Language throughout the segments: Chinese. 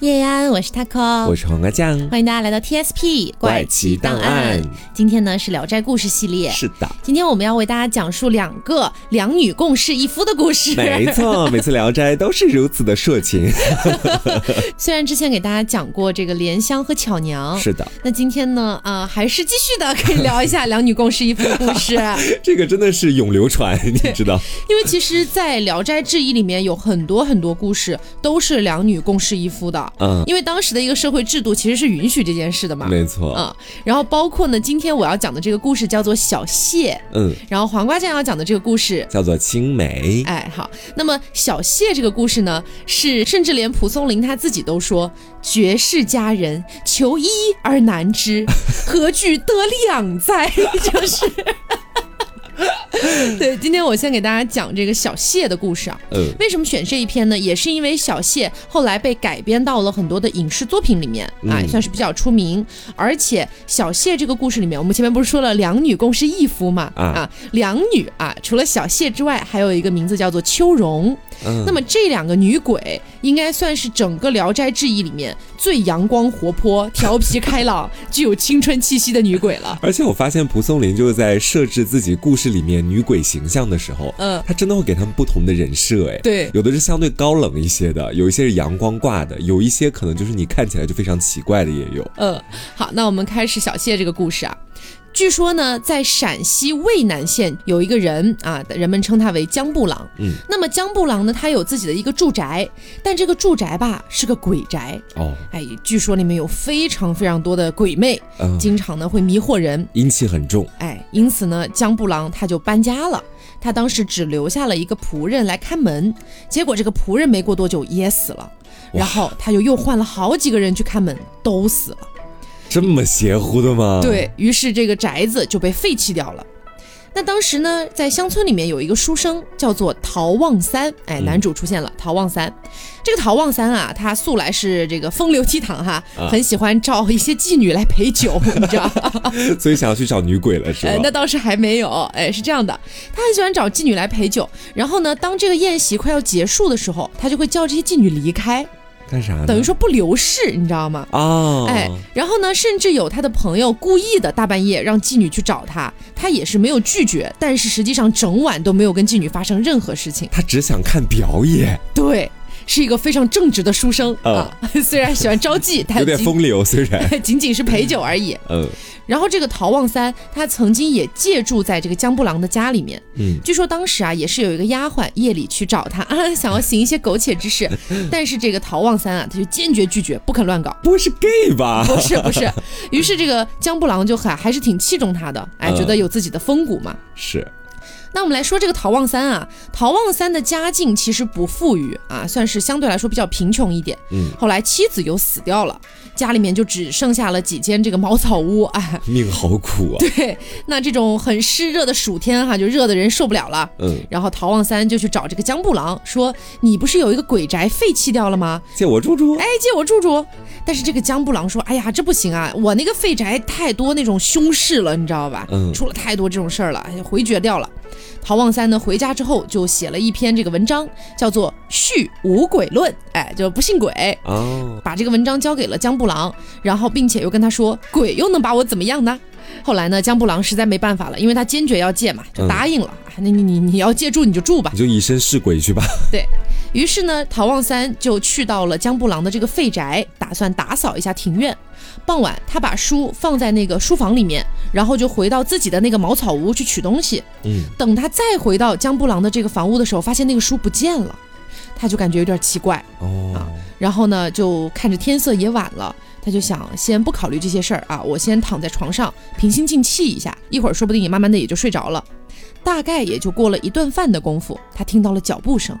叶安，我是 taco，我是黄瓜酱，欢迎大家来到 TSP 怪奇档案。今天呢是《聊斋故事》系列，是的。今天我们要为大家讲述两个两女共侍一夫的故事。没错，每次《聊斋》都是如此的色情。虽然之前给大家讲过这个莲香和巧娘，是的。那今天呢，啊，还是继续的可以聊一下两女共侍一夫的故事。这个真的是永流传，你知道？因为其实，在《聊斋志异》里面有很多很多故事都是两女共侍一夫的。嗯，因为当时的一个社会制度其实是允许这件事的嘛，没错。嗯，然后包括呢，今天我要讲的这个故事叫做小谢，嗯，然后黄瓜酱要讲的这个故事叫做青梅。哎，好，那么小谢这个故事呢，是甚至连蒲松龄他自己都说，绝世佳人，求一而难之，何惧得两哉？就是。对，今天我先给大家讲这个小谢的故事啊。嗯，为什么选这一篇呢？也是因为小谢后来被改编到了很多的影视作品里面啊，也算是比较出名。而且小谢这个故事里面，我们前面不是说了两女共侍一夫嘛？啊，两女啊，除了小谢之外，还有一个名字叫做秋容。那么这两个女鬼应该算是整个《聊斋志异》里面最阳光活泼、调皮开朗、具有青春气息的女鬼了。而且我发现蒲松龄就是在设置自己故事里面女鬼形象的时候，嗯，他真的会给他们不同的人设，哎，对，有的是相对高冷一些的，有一些是阳光挂的，有一些可能就是你看起来就非常奇怪的也有。嗯，好，那我们开始小谢这个故事啊。据说呢，在陕西渭南县有一个人啊，人们称他为江布朗。嗯，那么江布朗呢，他有自己的一个住宅，但这个住宅吧是个鬼宅。哦，哎，据说里面有非常非常多的鬼魅，经常呢会迷惑人，阴气很重。哎，因此呢，江布朗他就搬家了。他当时只留下了一个仆人来看门，结果这个仆人没过多久也死了，然后他就又换了好几个人去看门，都死了。这么邪乎的吗？对于是，这个宅子就被废弃掉了。那当时呢，在乡村里面有一个书生叫做陶望三，哎，男主出现了，陶望三。这个陶望三啊，他素来是这个风流倜傥哈，很喜欢找一些妓女来陪酒，你知道所以想要去找女鬼了是吧？那倒是还没有，哎，是这样的，他很喜欢找妓女来陪酒，然后呢，当这个宴席快要结束的时候，他就会叫这些妓女离开。干啥？等于说不流逝，你知道吗？哦，哎，然后呢，甚至有他的朋友故意的大半夜让妓女去找他，他也是没有拒绝，但是实际上整晚都没有跟妓女发生任何事情。他只想看表演。对。是一个非常正直的书生啊，虽然喜欢招妓，但有点风流，虽然仅仅是陪酒而已。嗯，然后这个陶望三，他曾经也借住在这个江布郎的家里面。嗯，据说当时啊，也是有一个丫鬟夜里去找他啊，想要行一些苟且之事，但是这个陶望三啊，他就坚决拒绝，不肯乱搞。不会是 gay 吧？不是，不是。于是这个江布郎就还还是挺器重他的，哎，觉得有自己的风骨嘛。是。那我们来说这个陶望三啊，陶望三的家境其实不富裕啊，算是相对来说比较贫穷一点。嗯，后来妻子又死掉了，家里面就只剩下了几间这个茅草屋。哎，命好苦啊。对，那这种很湿热的暑天哈，就热的人受不了了。嗯，然后陶望三就去找这个江布郎说：“你不是有一个鬼宅废弃掉了吗？借我住住。”哎，借我住住。但是这个江布郎说：“哎呀，这不行啊，我那个废宅太多那种凶事了，你知道吧？嗯，出了太多这种事儿了，回绝掉了。”陶望三呢，回家之后就写了一篇这个文章，叫做《续无鬼论》，哎，就不信鬼哦。把这个文章交给了江布朗，然后并且又跟他说，鬼又能把我怎么样呢？后来呢，江布朗实在没办法了，因为他坚决要借嘛，就答应了。那你你你要借住你就住吧，你就以身试鬼去吧。对于是呢，陶望三就去到了江布朗的这个废宅，打算打扫一下庭院。傍晚，他把书放在那个书房里面，然后就回到自己的那个茅草屋去取东西。嗯，等他再回到江布朗的这个房屋的时候，发现那个书不见了，他就感觉有点奇怪。哦，啊，然后呢，就看着天色也晚了，他就想先不考虑这些事儿啊，我先躺在床上平心静气一下，一会儿说不定也慢慢的也就睡着了。大概也就过了一顿饭的功夫，他听到了脚步声。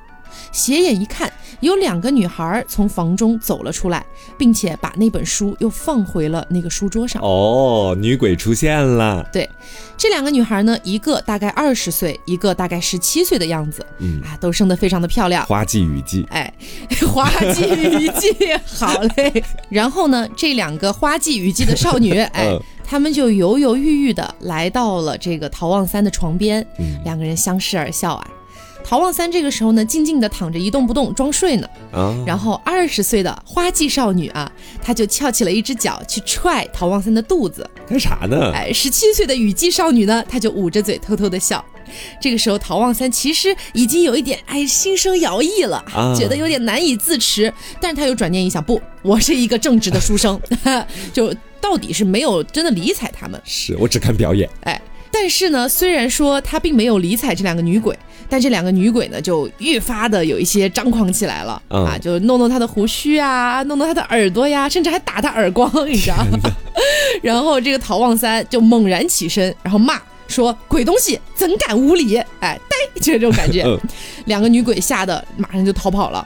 斜眼一看，有两个女孩从房中走了出来，并且把那本书又放回了那个书桌上。哦，女鬼出现了。对，这两个女孩呢，一个大概二十岁，一个大概十七岁的样子。嗯啊，都生得非常的漂亮。花季雨季。哎，花季雨季，好嘞。然后呢，这两个花季雨季的少女，哎，她们就犹犹豫豫的来到了这个陶望三的床边，两个人相视而笑啊。陶望三这个时候呢，静静的躺着一动不动，装睡呢。啊，然后二十岁的花季少女啊，她就翘起了一只脚去踹陶望三的肚子，干啥呢？哎，十七岁的雨季少女呢，她就捂着嘴偷偷的笑。这个时候，陶望三其实已经有一点哎心生摇曳了，觉得有点难以自持。但是他又转念一想，不，我是一个正直的书生，就到底是没有真的理睬他们。是我只看表演。哎，但是呢，虽然说他并没有理睬这两个女鬼，但这两个女鬼呢，就愈发的有一些张狂起来了啊，就弄弄他的胡须啊，弄弄他的耳朵呀，甚至还打他耳光，你知道吗？然后这个陶望三就猛然起身，然后骂。说鬼东西怎敢无礼？哎，呆，就是这种感觉。两个女鬼吓得马上就逃跑了。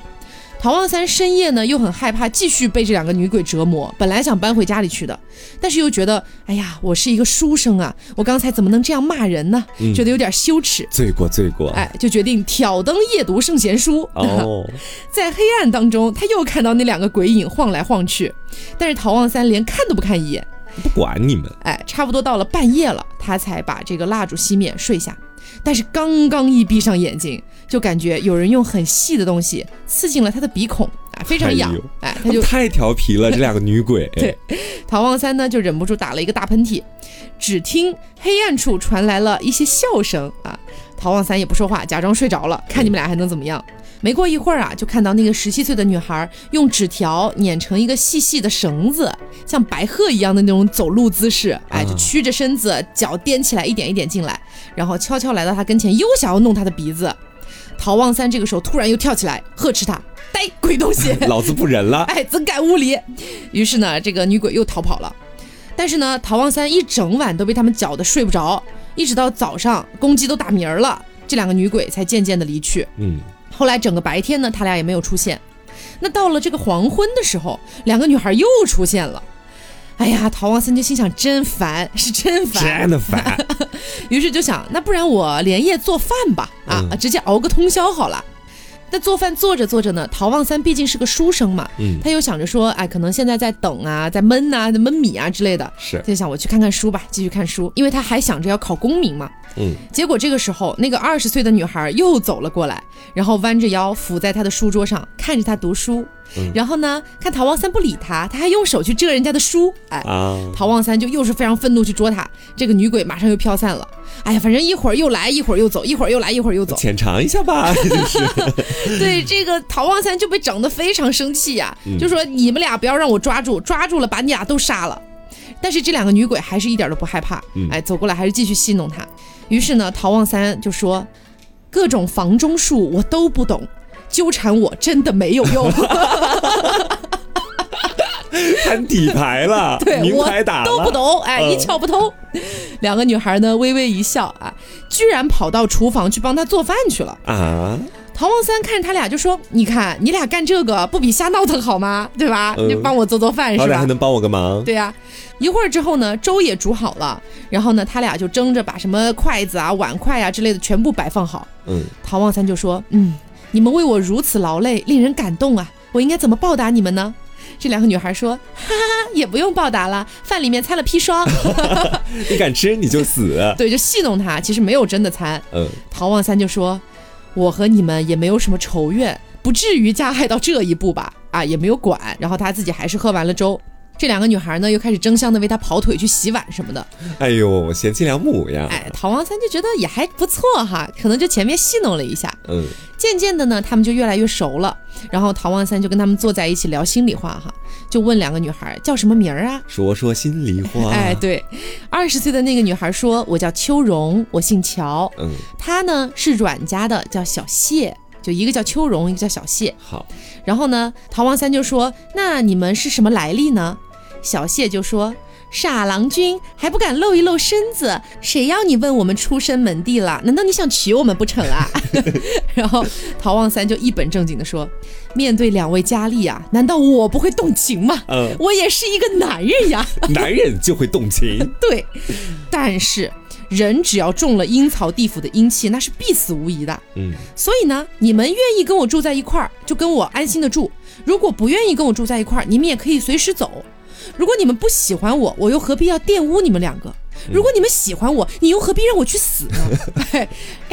陶望三深夜呢又很害怕继续被这两个女鬼折磨，本来想搬回家里去的，但是又觉得，哎呀，我是一个书生啊，我刚才怎么能这样骂人呢？觉得有点羞耻，罪过罪过。哎，就决定挑灯夜读圣贤书。哦，在黑暗当中，他又看到那两个鬼影晃来晃去，但是陶望三连看都不看一眼。不管你们，哎，差不多到了半夜了，他才把这个蜡烛熄灭睡下。但是刚刚一闭上眼睛，就感觉有人用很细的东西刺进了他的鼻孔，啊，非常痒，哎，他就太调皮了，这两个女鬼。对，陶望三呢就忍不住打了一个大喷嚏，只听黑暗处传来了一些笑声啊，陶望三也不说话，假装睡着了，看你们俩还能怎么样。没过一会儿啊，就看到那个十七岁的女孩用纸条捻成一个细细的绳子，像白鹤一样的那种走路姿势，哎，就曲着身子，脚踮起来，一点一点进来，然后悄悄来到他跟前，又想要弄他的鼻子。陶望三这个时候突然又跳起来呵斥他：“呆鬼东西，老子不忍了！哎，怎敢无礼！”于是呢，这个女鬼又逃跑了。但是呢，陶望三一整晚都被他们搅得睡不着，一直到早上公鸡都打鸣了，这两个女鬼才渐渐的离去。嗯。后来整个白天呢，他俩也没有出现。那到了这个黄昏的时候，两个女孩又出现了。哎呀，陶王三就心想：真烦，是真烦，真的烦。于是就想，那不然我连夜做饭吧，啊，直接熬个通宵好了。那做饭做着做着呢，陶望三毕竟是个书生嘛，嗯，他又想着说，哎，可能现在在等啊，在焖呐，在焖米啊之类的，是，就想我去看看书吧，继续看书，因为他还想着要考功名嘛，嗯。结果这个时候，那个二十岁的女孩又走了过来，然后弯着腰伏在他的书桌上，看着他读书。然后呢，看陶望三不理他，他还用手去遮人家的书，哎，啊陶望三就又是非常愤怒去捉他，这个女鬼马上又飘散了。哎呀，反正一会儿又来，一会儿又走，一会儿又来，一会儿又走，浅尝一下吧，就是。对，这个陶望三就被整得非常生气呀，就说你们俩不要让我抓住，抓住了把你俩都杀了。但是这两个女鬼还是一点都不害怕，哎，走过来还是继续戏弄他。于是呢，陶望三就说，各种房中术我都不懂。纠缠我真的没有用，摊底牌了，对，明牌打都不懂，哎，一窍不通。两个女孩呢，微微一笑啊，居然跑到厨房去帮他做饭去了啊。陶望三看着他俩就说：“你看，你俩干这个不比瞎闹腾好吗？对吧？你帮我做做饭是吧？还能帮我个忙？对呀。一会儿之后呢，粥也煮好了，然后呢，他俩就争着把什么筷子啊、碗筷啊之类的全部摆放好。嗯，陶望三就说：嗯。”你们为我如此劳累，令人感动啊！我应该怎么报答你们呢？这两个女孩说：“ 哈哈，也不用报答了，饭里面掺了砒霜，你敢吃你就死。”对，就戏弄他，其实没有真的掺。嗯，陶望三就说：“我和你们也没有什么仇怨，不至于加害到这一步吧？啊，也没有管。”然后他自己还是喝完了粥。这两个女孩呢，又开始争相的为他跑腿去洗碗什么的。哎呦，贤妻良母呀！哎，陶王三就觉得也还不错哈，可能就前面戏弄了一下。嗯，渐渐的呢，他们就越来越熟了。然后陶王三就跟他们坐在一起聊心里话哈，就问两个女孩叫什么名儿啊？说说心里话。哎，对，二十岁的那个女孩说：“我叫秋荣，我姓乔。嗯，她呢是阮家的，叫小谢。就一个叫秋荣，一个叫小谢。好，然后呢，陶王三就说：那你们是什么来历呢？小谢就说：“傻郎君还不敢露一露身子，谁要你问我们出身门第了？难道你想娶我们不成啊？” 然后陶望三就一本正经的说：“面对两位佳丽啊，难道我不会动情吗？嗯，我也是一个男人呀，男人就会动情。对，但是人只要中了阴曹地府的阴气，那是必死无疑的。嗯，所以呢，你们愿意跟我住在一块儿，就跟我安心的住；如果不愿意跟我住在一块儿，你们也可以随时走。”如果你们不喜欢我，我又何必要玷污你们两个？如果你们喜欢我，你又何必让我去死呢？哎，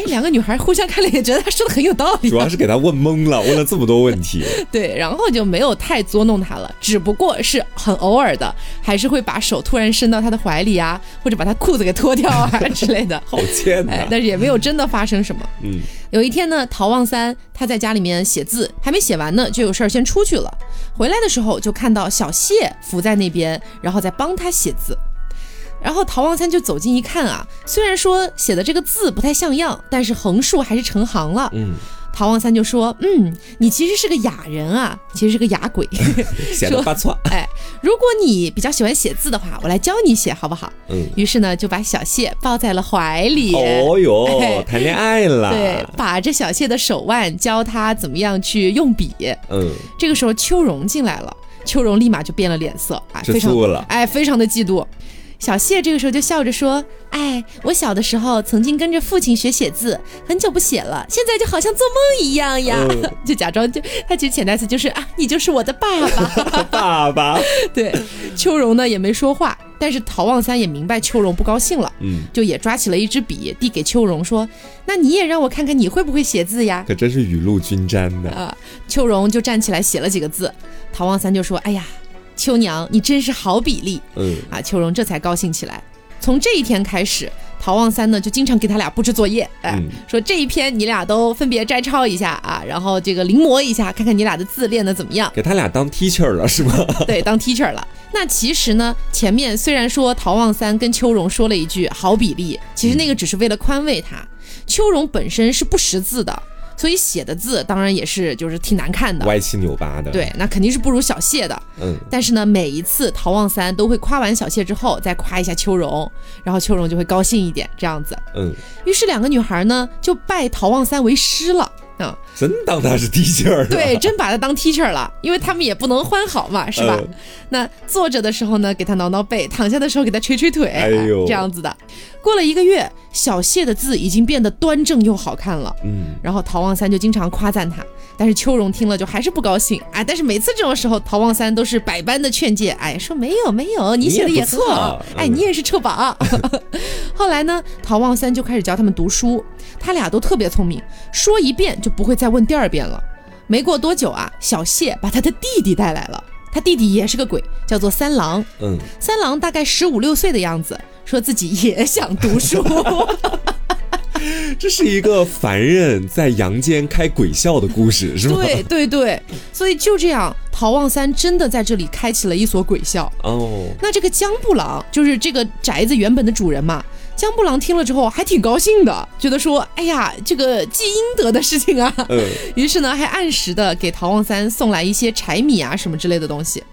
两个女孩互相看了也觉得他说的很有道理。主要是给他问懵了，问了这么多问题。对，然后就没有太捉弄他了，只不过是很偶尔的，还是会把手突然伸到他的怀里啊，或者把他裤子给脱掉啊 之类的。好贱啊！但是也没有真的发生什么。嗯，有一天呢，陶望三他在家里面写字，还没写完呢，就有事儿先出去了。回来的时候就看到小谢伏在那边，然后在帮他写字。然后陶望三就走近一看啊，虽然说写的这个字不太像样，但是横竖还是成行了。嗯。陶望三就说：“嗯，你其实是个哑人啊，其实是个哑鬼。写的发错。哎，如果你比较喜欢写字的话，我来教你写好不好？嗯。于是呢，就把小谢抱在了怀里。哦哟，谈恋爱了。对，把着小谢的手腕，教他怎么样去用笔。嗯。这个时候，秋荣进来了，秋荣立马就变了脸色啊，非常哎，非常的嫉妒。小谢这个时候就笑着说：“哎，我小的时候曾经跟着父亲学写字，很久不写了，现在就好像做梦一样呀。”就假装就他其实潜台词就是啊，你就是我的爸爸，爸爸。对，秋荣呢也没说话，但是陶望三也明白秋荣不高兴了，嗯，就也抓起了一支笔递给秋荣说：“那你也让我看看你会不会写字呀？”可真是雨露均沾的啊！秋荣就站起来写了几个字，陶望三就说：“哎呀。”秋娘，你真是好比例。嗯啊，秋荣这才高兴起来。从这一天开始，陶望三呢就经常给他俩布置作业，哎，说这一篇你俩都分别摘抄一下啊，然后这个临摹一下，看看你俩的字练得怎么样。给他俩当 teacher 了是吗？对，当 teacher 了。那其实呢，前面虽然说陶望三跟秋荣说了一句好比例，其实那个只是为了宽慰他。秋荣本身是不识字的。所以写的字当然也是就是挺难看的，歪七扭八的。对，那肯定是不如小谢的。嗯，但是呢，每一次陶望三都会夸完小谢之后，再夸一下秋荣，然后秋荣就会高兴一点，这样子。嗯，于是两个女孩呢就拜陶望三为师了。嗯，真当他是 teacher 对，真把他当 teacher 了，因为他们也不能欢好嘛，是吧？那坐着的时候呢，给他挠挠背；躺下的时候给他捶捶腿，哎呦，这样子的。过了一个月，小谢的字已经变得端正又好看了。嗯，然后陶望三就经常夸赞他，但是秋荣听了就还是不高兴。哎，但是每次这种时候，陶望三都是百般的劝诫，哎，说没有没有，你写的也错，哎，你也是臭宝。后来呢，陶望三就开始教他们读书，他俩都特别聪明，说一遍就不会再问第二遍了。没过多久啊，小谢把他的弟弟带来了，他弟弟也是个鬼，叫做三郎。嗯，三郎大概十五六岁的样子。说自己也想读书，这是一个凡人在阳间开鬼校的故事，是吗？对对对，所以就这样，陶望三真的在这里开启了一所鬼校。哦，那这个江布朗就是这个宅子原本的主人嘛？江布朗听了之后还挺高兴的，觉得说：“哎呀，这个积阴德的事情啊。”嗯，于是呢，还按时的给陶望三送来一些柴米啊什么之类的东西。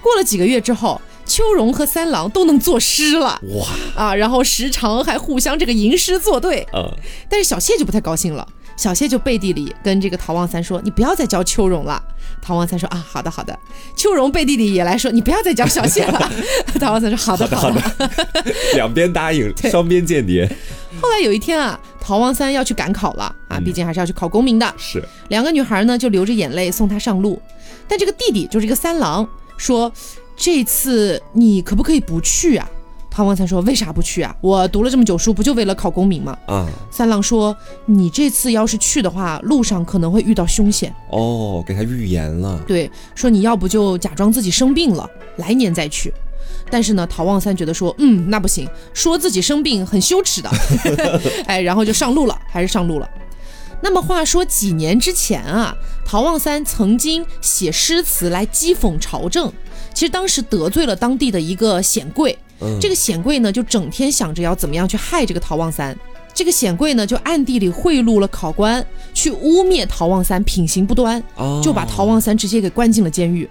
过了几个月之后。秋荣和三郎都能作诗了哇啊！然后时常还互相这个吟诗作对嗯，但是小谢就不太高兴了。小谢就背地里跟这个陶望三说：“你不要再教秋荣了。”陶望三说：“啊，好的好的。”秋荣背地里也来说：“你不要再教小谢了。” 陶望三说：“好的好的。” 两边答应，双边间谍。后来有一天啊，陶望三要去赶考了啊，毕竟还是要去考功名的。是两个女孩呢，就流着眼泪送他上路。但这个弟弟就是一个三郎说。这次你可不可以不去啊？唐望三说：“为啥不去啊？我读了这么久书，不就为了考功名吗？”啊，三郎说：“你这次要是去的话，路上可能会遇到凶险。”哦，给他预言了。对，说你要不就假装自己生病了，来年再去。但是呢，陶望三觉得说：“嗯，那不行，说自己生病很羞耻的。” 哎，然后就上路了，还是上路了。那么话说几年之前啊，陶望三曾经写诗词来讥讽朝政。其实当时得罪了当地的一个显贵，这个显贵呢就整天想着要怎么样去害这个陶望三。这个显贵呢就暗地里贿赂了考官，去污蔑陶望三品行不端，就把陶望三直接给关进了监狱。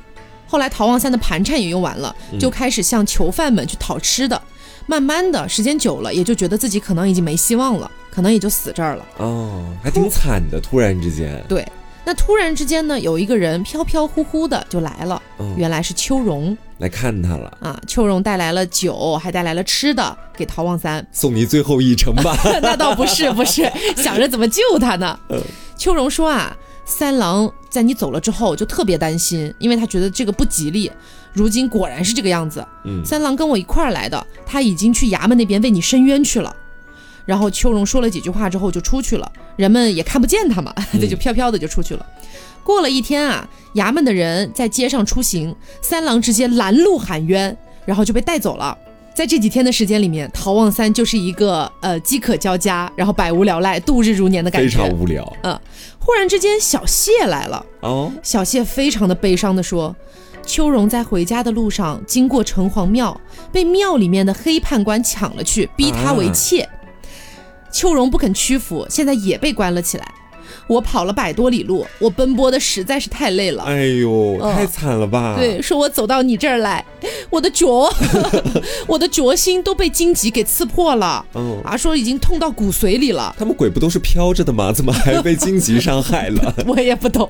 后来陶望三的盘缠也用完了，就开始向囚犯们去讨吃的。慢慢的时间久了，也就觉得自己可能已经没希望了，可能也就死这儿了。哦，还挺惨的，突然之间。对。那突然之间呢，有一个人飘飘忽忽的就来了，原来是秋荣来看他了啊。秋荣带来了酒，还带来了吃的给陶望三，送你最后一程吧。那倒不是，不是想着怎么救他呢。秋荣说啊，三郎在你走了之后就特别担心，因为他觉得这个不吉利。如今果然是这个样子。嗯，三郎跟我一块儿来的，他已经去衙门那边为你申冤去了。然后秋荣说了几句话之后就出去了，人们也看不见他嘛，他就飘飘的就出去了。过了一天啊，衙门的人在街上出行，三郎直接拦路喊冤，然后就被带走了。在这几天的时间里面，陶望三就是一个呃饥渴交加，然后百无聊赖、度日如年的感觉，非常无聊。嗯，忽然之间，小谢来了。哦，小谢非常的悲伤的说，秋荣在回家的路上经过城隍庙，被庙里面的黑判官抢了去，逼他为妾。秋荣不肯屈服，现在也被关了起来。我跑了百多里路，我奔波的实在是太累了。哎呦，太惨了吧！对，说我走到你这儿来，我的脚，我的脚心都被荆棘给刺破了。嗯，啊，说已经痛到骨髓里了。他们鬼不都是飘着的吗？怎么还被荆棘伤害了？我也不懂。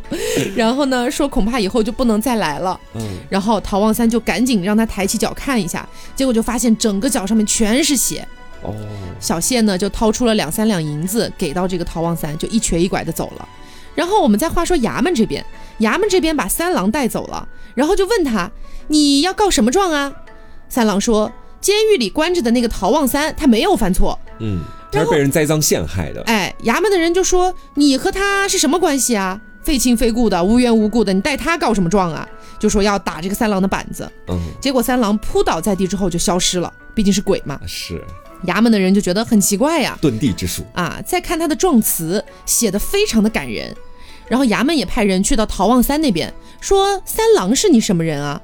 然后呢，说恐怕以后就不能再来了。嗯，然后陶望三就赶紧让他抬起脚看一下，结果就发现整个脚上面全是血。哦，小谢呢就掏出了两三两银子给到这个陶望三，就一瘸一拐的走了。然后我们再话说衙门这边，衙门这边把三郎带走了，然后就问他你要告什么状啊？三郎说监狱里关着的那个陶望三他没有犯错，嗯，他是被人栽赃陷害的。哎，衙门的人就说你和他是什么关系啊？非亲非故的，无缘无故的，你带他告什么状啊？就说要打这个三郎的板子。嗯，结果三郎扑倒在地之后就消失了，毕竟是鬼嘛。是。衙门的人就觉得很奇怪呀，遁地之术啊！再看他的状词，写的非常的感人。然后衙门也派人去到陶望三那边，说三郎是你什么人啊？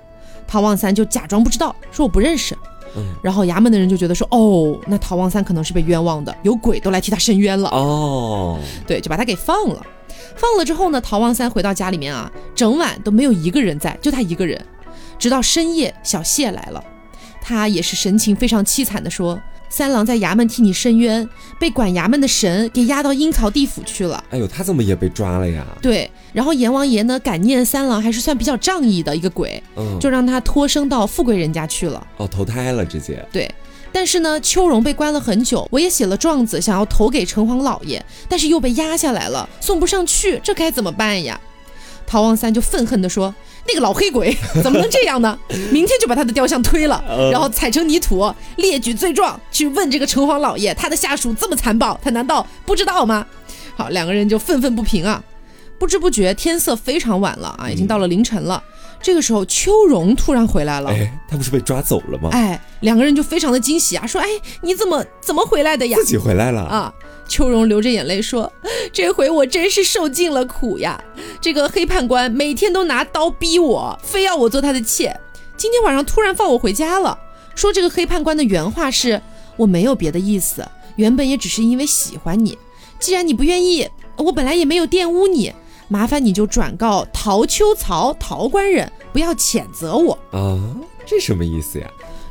陶望三就假装不知道，说我不认识。嗯，然后衙门的人就觉得说，哦，那陶望三可能是被冤枉的，有鬼都来替他伸冤了。哦，对，就把他给放了。放了之后呢，陶望三回到家里面啊，整晚都没有一个人在，就他一个人。直到深夜，小谢来了，他也是神情非常凄惨的说。三郎在衙门替你伸冤，被管衙门的神给押到阴曹地府去了。哎呦，他怎么也被抓了呀？对，然后阎王爷呢，感念三郎还是算比较仗义的一个鬼，嗯，就让他托生到富贵人家去了。哦，投胎了直接。对，但是呢，秋荣被关了很久，我也写了状子想要投给城隍老爷，但是又被压下来了，送不上去，这该怎么办呀？陶望三就愤恨地说。那个老黑鬼怎么能这样呢？明天就把他的雕像推了，然后踩成泥土，列举罪状，去问这个城隍老爷，他的下属这么残暴，他难道不知道吗？好，两个人就愤愤不平啊。不知不觉天色非常晚了啊，已经到了凌晨了。这个时候秋荣突然回来了，哎，他不是被抓走了吗？哎，两个人就非常的惊喜啊，说，哎，你怎么怎么回来的呀？自己回来了啊。秋荣流着眼泪说：“这回我真是受尽了苦呀！这个黑判官每天都拿刀逼我，非要我做他的妾。今天晚上突然放我回家了，说这个黑判官的原话是：我没有别的意思，原本也只是因为喜欢你。既然你不愿意，我本来也没有玷污你，麻烦你就转告陶秋曹陶官人，不要谴责我啊！这什么意思呀？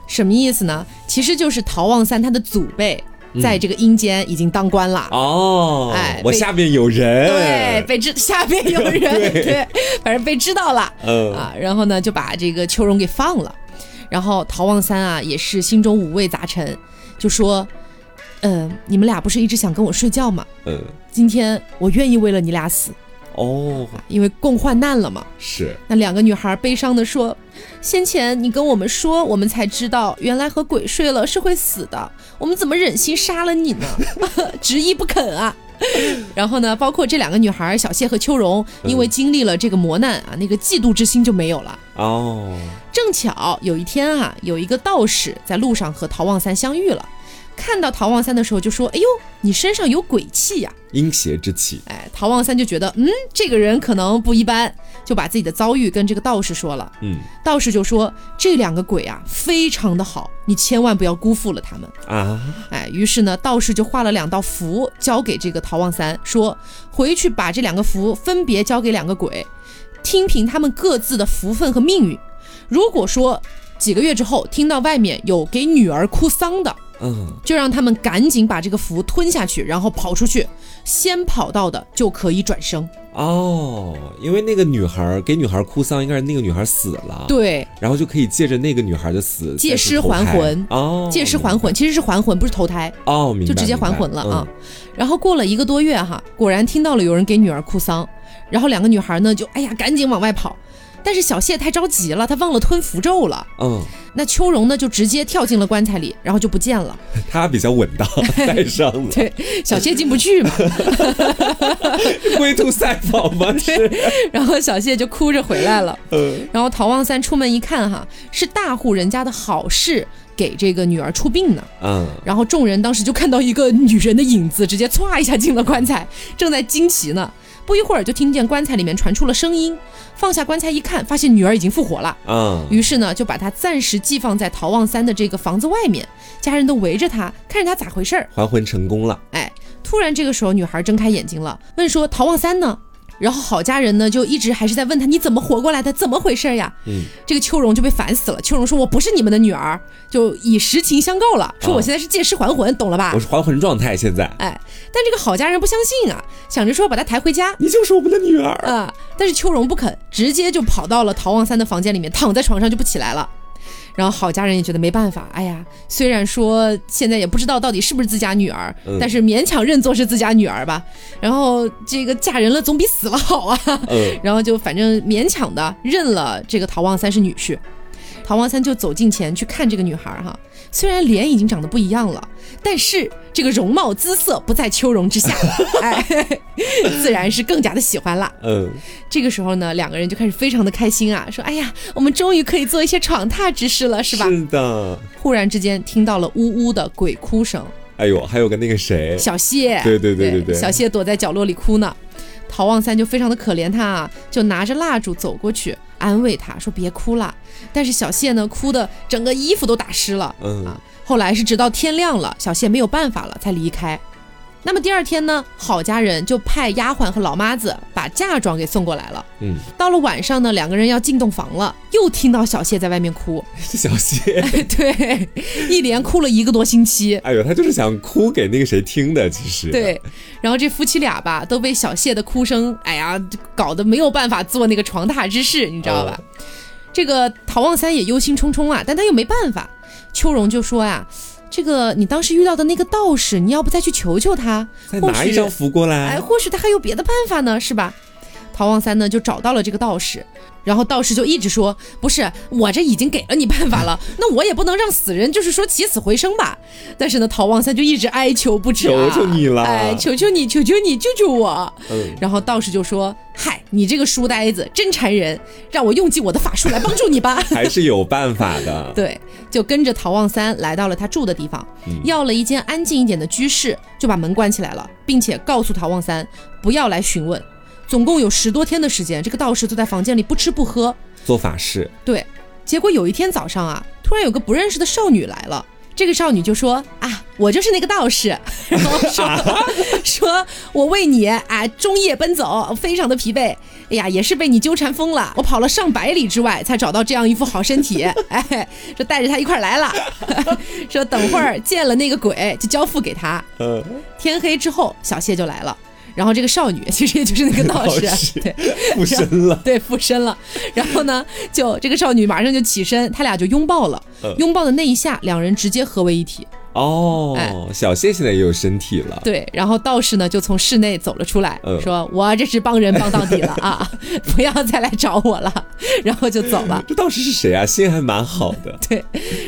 什么意思呢？其实就是陶望三他的祖辈。”在这个阴间已经当官了哦，哎，我下面有人，对，被知下面有人，对，反正被知道了，嗯啊，然后呢就把这个秋荣给放了，然后陶望三啊也是心中五味杂陈，就说，嗯，你们俩不是一直想跟我睡觉吗？嗯，今天我愿意为了你俩死。哦，因为共患难了嘛。是。那两个女孩悲伤的说：“先前你跟我们说，我们才知道原来和鬼睡了是会死的。我们怎么忍心杀了你呢？执意不肯啊。然后呢，包括这两个女孩小谢和秋荣，因为经历了这个磨难啊，那个嫉妒之心就没有了。哦。正巧有一天啊，有一个道士在路上和陶望三相遇了。看到陶望三的时候，就说：“哎呦，你身上有鬼气呀，阴邪之气。”哎，陶望三就觉得，嗯，这个人可能不一般，就把自己的遭遇跟这个道士说了。嗯，道士就说：“这两个鬼啊，非常的好，你千万不要辜负了他们啊。”哎，于是呢，道士就画了两道符，交给这个陶望三，说：“回去把这两个符分别交给两个鬼，听凭他们各自的福分和命运。如果说几个月之后听到外面有给女儿哭丧的。”嗯，就让他们赶紧把这个符吞下去，然后跑出去，先跑到的就可以转生。哦，因为那个女孩给女孩哭丧，应该是那个女孩死了，对，然后就可以借着那个女孩的死借尸还魂哦，借尸还魂其实是还魂，不是投胎哦，明白，就直接还魂了啊。然后过了一个多月哈，果然听到了有人给女儿哭丧，然后两个女孩呢就哎呀赶紧往外跑。但是小谢太着急了，他忘了吞符咒了。嗯，那秋荣呢，就直接跳进了棺材里，然后就不见了。他比较稳当，带上了。对，小谢进不去嘛。龟兔赛跑嘛？对。然后小谢就哭着回来了。嗯。然后陶望三出门一看，哈，是大户人家的好事给这个女儿出殡呢。嗯。然后众人当时就看到一个女人的影子，直接歘一下进了棺材，正在惊奇呢。不一会儿就听见棺材里面传出了声音，放下棺材一看，发现女儿已经复活了。嗯，于是呢就把她暂时寄放在陶望三的这个房子外面，家人都围着她，看着她咋回事儿。还魂成功了。哎，突然这个时候女孩睁开眼睛了，问说陶望三呢？然后郝家人呢，就一直还是在问他你怎么活过来的，怎么回事呀？嗯，这个秋荣就被烦死了。秋荣说：“我不是你们的女儿，就以实情相告了。说我现在是借尸还魂，懂了吧？我是还魂状态现在。哎，但这个郝家人不相信啊，想着说把她抬回家，你就是我们的女儿啊。但是秋荣不肯，直接就跑到了陶望三的房间里面，躺在床上就不起来了。然后好家人也觉得没办法，哎呀，虽然说现在也不知道到底是不是自家女儿，但是勉强认作是自家女儿吧。然后这个嫁人了总比死了好啊。然后就反正勉强的认了这个陶望三是女婿。陶望三就走近前去看这个女孩哈。虽然脸已经长得不一样了，但是这个容貌姿色不在秋容之下，哎，自然是更加的喜欢了。嗯，这个时候呢，两个人就开始非常的开心啊，说：“哎呀，我们终于可以做一些闯榻之事了，是吧？”是的。忽然之间听到了呜呜的鬼哭声，哎呦，还有个那个谁，小谢，对对对对对，小谢躲在角落里哭呢。陶望三就非常的可怜他啊，就拿着蜡烛走过去安慰他说：“别哭了。”但是小谢呢，哭的整个衣服都打湿了。嗯啊，后来是直到天亮了，小谢没有办法了，才离开。那么第二天呢，郝家人就派丫鬟和老妈子把嫁妆给送过来了。嗯，到了晚上呢，两个人要进洞房了，又听到小谢在外面哭。小谢，对，一连哭了一个多星期。哎呦，他就是想哭给那个谁听的，其实。对，然后这夫妻俩吧，都被小谢的哭声，哎呀，搞得没有办法做那个床榻之事，你知道吧？这个陶望三也忧心忡忡啊，但他又没办法。秋荣就说呀。这个你当时遇到的那个道士，你要不再去求求他，再拿一张符过来，哎，或许他还有别的办法呢，是吧？陶望三呢就找到了这个道士。然后道士就一直说：“不是我这已经给了你办法了，那我也不能让死人就是说起死回生吧。”但是呢，陶望三就一直哀求不止，求求你了，哎，求求你，求求你，救救我！嗯。然后道士就说：“嗨，你这个书呆子真缠人，让我用尽我的法术来帮助你吧。”还是有办法的。对，就跟着陶望三来到了他住的地方，要了一间安静一点的居室，就把门关起来了，并且告诉陶望三不要来询问。总共有十多天的时间，这个道士都在房间里不吃不喝做法事。对，结果有一天早上啊，突然有个不认识的少女来了。这个少女就说：“啊，我就是那个道士，然后说 说我为你啊终夜奔走，非常的疲惫。哎呀，也是被你纠缠疯了。我跑了上百里之外才找到这样一副好身体。哎，说带着他一块来了。说等会儿见了那个鬼就交付给他。嗯，天黑之后小谢就来了。”然后这个少女 其实也就是那个道士，对，附身了，对，附身了。然后呢，就这个少女马上就起身，他俩就拥抱了。拥抱的那一下，两人直接合为一体。哦，小谢现在也有身体了。对，然后道士呢就从室内走了出来，说：“我这是帮人帮到底了啊，不要再来找我了。”然后就走了。这道士是谁啊？心还蛮好的。对，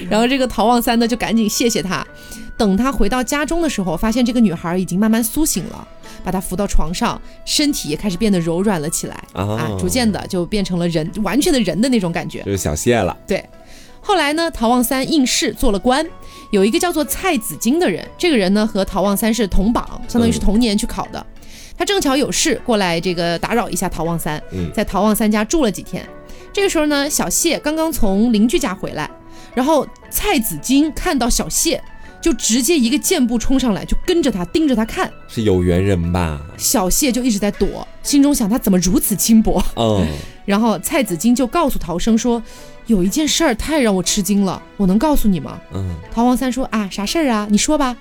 然后这个陶望三呢就赶紧谢谢他。等他回到家中的时候，发现这个女孩已经慢慢苏醒了。把他扶到床上，身体也开始变得柔软了起来啊，逐渐的就变成了人，完全的人的那种感觉，就是小谢了。对，后来呢，陶望三应试做了官，有一个叫做蔡子金的人，这个人呢和陶望三是同榜，相当于是同年去考的。他正巧有事过来这个打扰一下陶望三，在陶望三家住了几天。这个时候呢，小谢刚刚从邻居家回来，然后蔡子金看到小谢。就直接一个箭步冲上来，就跟着他盯着他看，是有缘人吧？小谢就一直在躲，心中想他怎么如此轻薄。嗯，然后蔡子金就告诉陶生说，有一件事儿太让我吃惊了，我能告诉你吗？嗯。陶王三说啊，啥事儿啊？你说吧。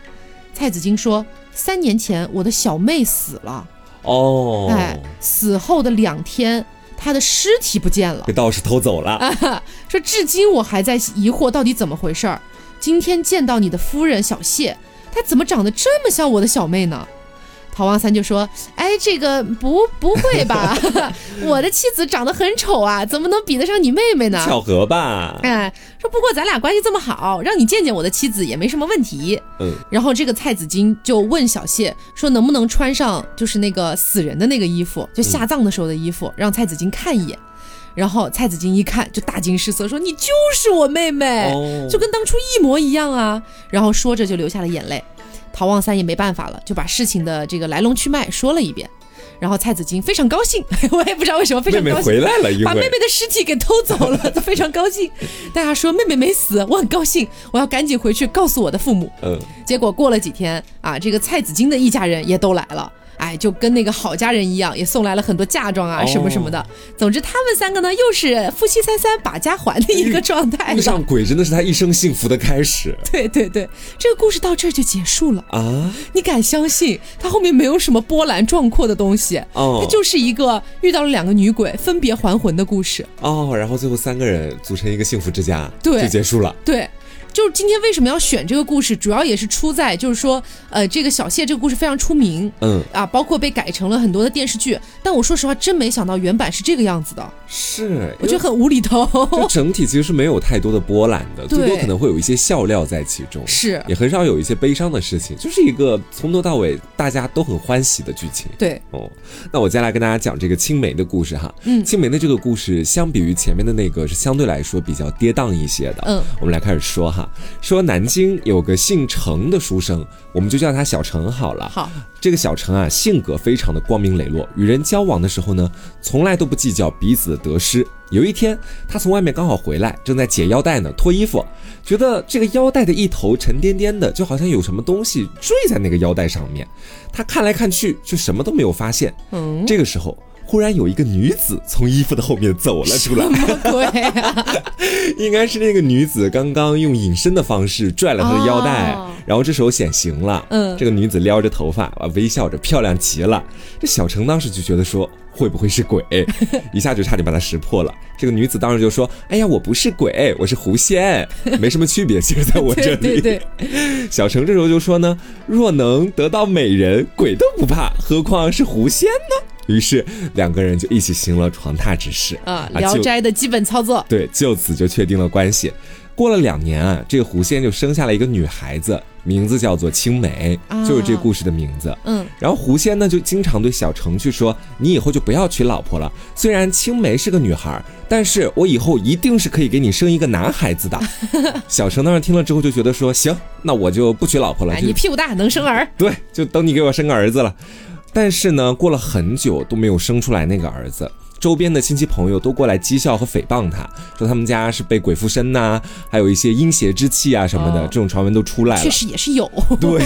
蔡子金说，三年前我的小妹死了。哦。哎，死后的两天，她的尸体不见了，被道士偷走了。说至今我还在疑惑到底怎么回事儿。今天见到你的夫人小谢，她怎么长得这么像我的小妹呢？陶王三就说：“哎，这个不不会吧？我的妻子长得很丑啊，怎么能比得上你妹妹呢？巧合吧？哎，说不过咱俩关系这么好，让你见见我的妻子也没什么问题。嗯，然后这个蔡子金就问小谢说，能不能穿上就是那个死人的那个衣服，就下葬的时候的衣服，让蔡子金看一眼。然后蔡子金一看就大惊失色，说你就是我妹妹，就跟当初一模一样啊。然后说着就流下了眼泪。”陶望三也没办法了，就把事情的这个来龙去脉说了一遍。然后蔡子金非常高兴，我也不知道为什么非常高兴，回来了，把妹妹的尸体给偷走了，他非常高兴。大家说妹妹没死，我很高兴，我要赶紧回去告诉我的父母。嗯，结果过了几天啊，这个蔡子金的一家人也都来了。哎，就跟那个好家人一样，也送来了很多嫁妆啊，什么什么的。总之，他们三个呢，又是夫妻三三把家还的一个状态。遇上鬼真的是他一生幸福的开始。对对对，这个故事到这儿就结束了啊！你敢相信，他后面没有什么波澜壮阔的东西？哦，它就是一个遇到了两个女鬼分别还魂的故事。哦，然后最后三个人组成一个幸福之家，对，就结束了。对。就是今天为什么要选这个故事，主要也是出在就是说，呃，这个小谢这个故事非常出名，嗯啊，包括被改成了很多的电视剧。但我说实话，真没想到原版是这个样子的，是我觉得很无厘头。就整体其实是没有太多的波澜的，最多可能会有一些笑料在其中，是也很少有一些悲伤的事情，就是一个从头到尾大家都很欢喜的剧情。对哦，那我接下来跟大家讲这个青梅的故事哈。嗯，青梅的这个故事相比于前面的那个是相对来说比较跌宕一些的。嗯，我们来开始说哈。说南京有个姓程的书生，我们就叫他小程好了。好，这个小程啊，性格非常的光明磊落，与人交往的时候呢，从来都不计较彼此的得失。有一天，他从外面刚好回来，正在解腰带呢，脱衣服，觉得这个腰带的一头沉甸甸的，就好像有什么东西坠在那个腰带上面。他看来看去，却什么都没有发现。嗯，这个时候。忽然有一个女子从衣服的后面走了出来，什么鬼啊？应该是那个女子刚刚用隐身的方式拽了他的腰带，然后这时候显形了。嗯，这个女子撩着头发啊，微笑着，漂亮极了。这小程当时就觉得说，会不会是鬼？一下就差点把他识破了。这个女子当时就说：“哎呀，我不是鬼，我是狐仙，没什么区别。其实在我这里。”对对。小程这时候就说呢：“若能得到美人，鬼都不怕，何况是狐仙呢？”于是两个人就一起行了床榻之事啊，《聊斋》的基本操作。对，就此就确定了关系。过了两年啊，这个狐仙就生下了一个女孩子，名字叫做青梅，就是这故事的名字。嗯，然后狐仙呢就经常对小程去说：“你以后就不要娶老婆了。虽然青梅是个女孩，但是我以后一定是可以给你生一个男孩子的。”小程当时听了之后就觉得说：“行，那我就不娶老婆了。”你屁股大能生儿？对，就等你给我生个儿子了。但是呢，过了很久都没有生出来那个儿子，周边的亲戚朋友都过来讥笑和诽谤他，说他们家是被鬼附身呐，还有一些阴邪之气啊什么的，这种传闻都出来了。确实也是有。对。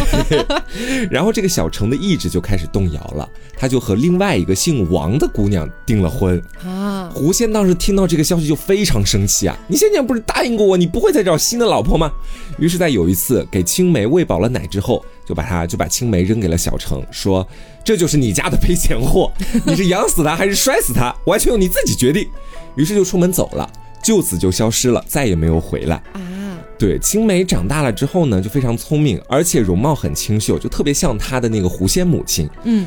然后这个小程的意志就开始动摇了，他就和另外一个姓王的姑娘订了婚啊。狐仙当时听到这个消息就非常生气啊，你先前不是答应过我，你不会再找新的老婆吗？于是，在有一次给青梅喂饱了奶之后，就把他就把青梅扔给了小程，说。这就是你家的赔钱货，你是养死他还是摔死他，完全由你自己决定。于是就出门走了，就此就消失了，再也没有回来啊。对，青梅长大了之后呢，就非常聪明，而且容貌很清秀，就特别像她的那个狐仙母亲。嗯，